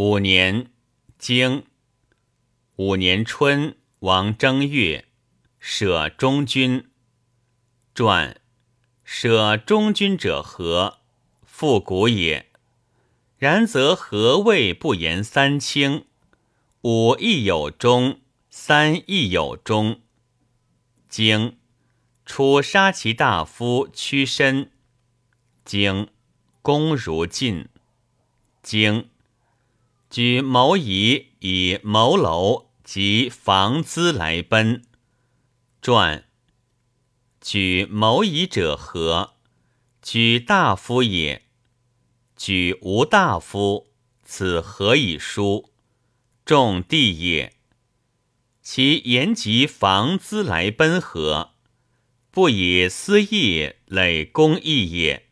五年，经五年春，王正月，舍中军。传：舍中军者何？复古也。然则何谓不言三清？五亦有中，三亦有中。经楚杀其大夫屈身。经公如晋。经。举谋夷以谋楼及房资来奔。传。举谋夷者何？举大夫也。举无大夫，此何以书？众地也。其言及房资来奔何？不以私义累公义也。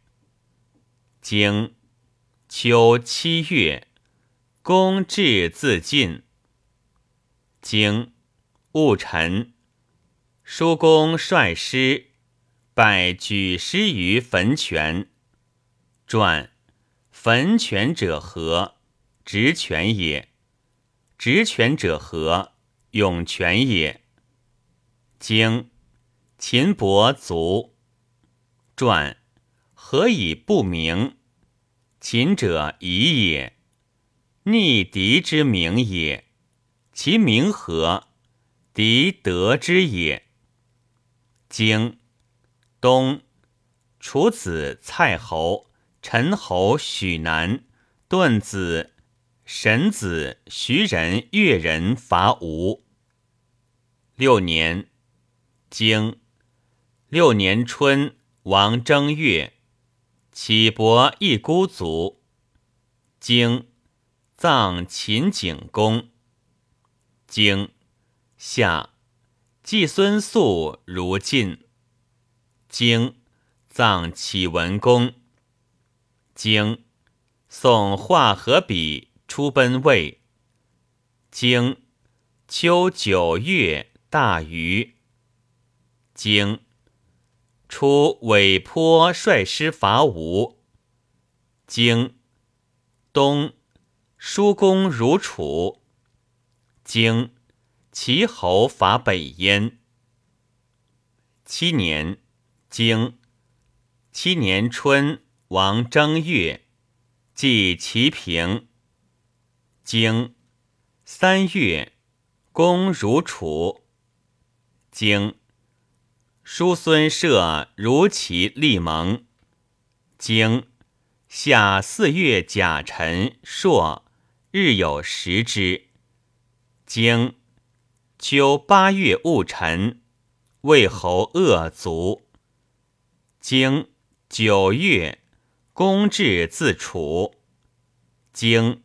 经秋七月。公至自尽。经戊辰，叔公率师，拜举师于坟泉。传：坟泉者何？职泉也。职泉者何？涌泉也。经秦伯卒。传：何以不明？秦者疑也。逆敌之名也，其名何？敌得之也。经东楚子蔡侯、陈侯许南、顿子、沈子、徐人、越人伐吴。六年，经六年春，王正月，启伯一孤卒。经。葬秦景公。经夏，季孙宿如晋。经葬启文公。经宋化和比出奔魏。经秋九月大禹。经出韦坡率师伐吴。经冬。叔公如楚，经齐侯伐北燕。七年，经七年春，王正月，祭齐平。经三月，公如楚。经叔孙射如齐立盟。经夏四月甲辰朔。日有食之。经秋八月戊辰，魏侯恶卒。经九月，公至自楚。经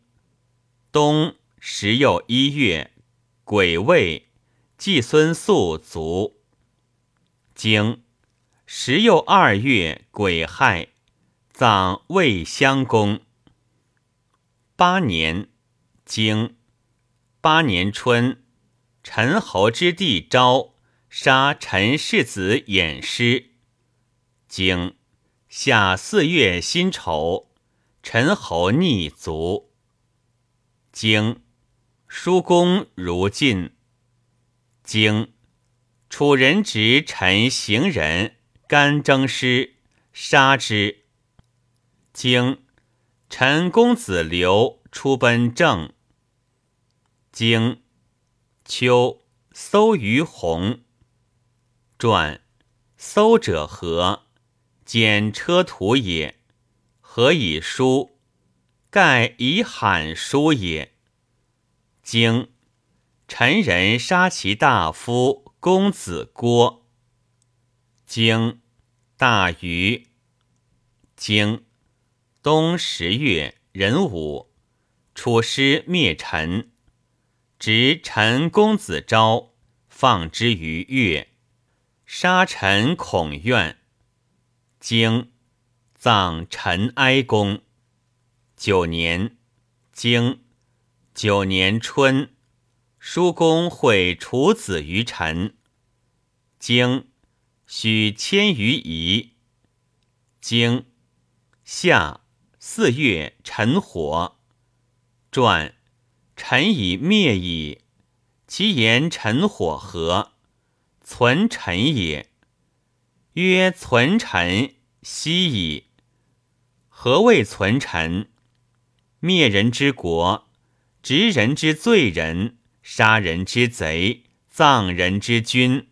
冬十又一月，癸未，季孙宿卒。经十又二月，癸亥，葬魏襄公。八年。经八年春，陈侯之弟昭杀陈世子偃师。经夏四月辛丑，陈侯逆卒。经叔公如晋。经楚人执陈行人干征师，杀之。经陈公子刘出奔郑。经秋，搜于鸿。传搜者何？简车图也。何以书？盖以罕书也。经陈人杀其大夫公子郭。经大禹。经冬十月壬午，楚师灭陈。执陈公子昭，放之于越，杀陈孔苑。经葬陈哀公。九年，经九年春，叔公会楚子于陈。经许迁于夷。经夏四月，陈火。传臣以灭矣。其言臣火何？存臣也。曰存臣息矣。何谓存臣？灭人之国，执人之罪人，杀人之贼，葬人之君。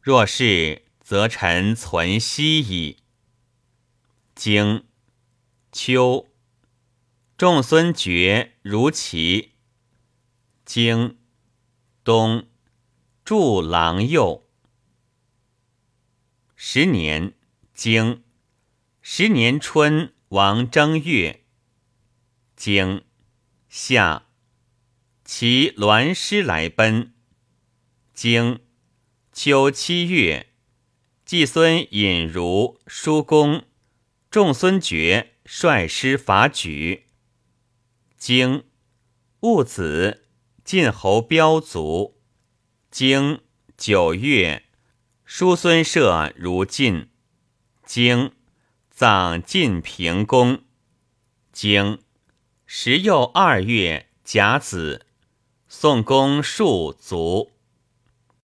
若是，则臣存息矣。经秋，仲孙觉如齐。经。东，祝郎右。十年，经十年春，王正月。经夏，其栾师来奔。经秋七月，季孙隐如、叔公、仲孙觉率师伐莒。经戊子。晋侯标卒，经九月，叔孙射如晋，经葬晋平公。经时又二月甲子，宋公数卒。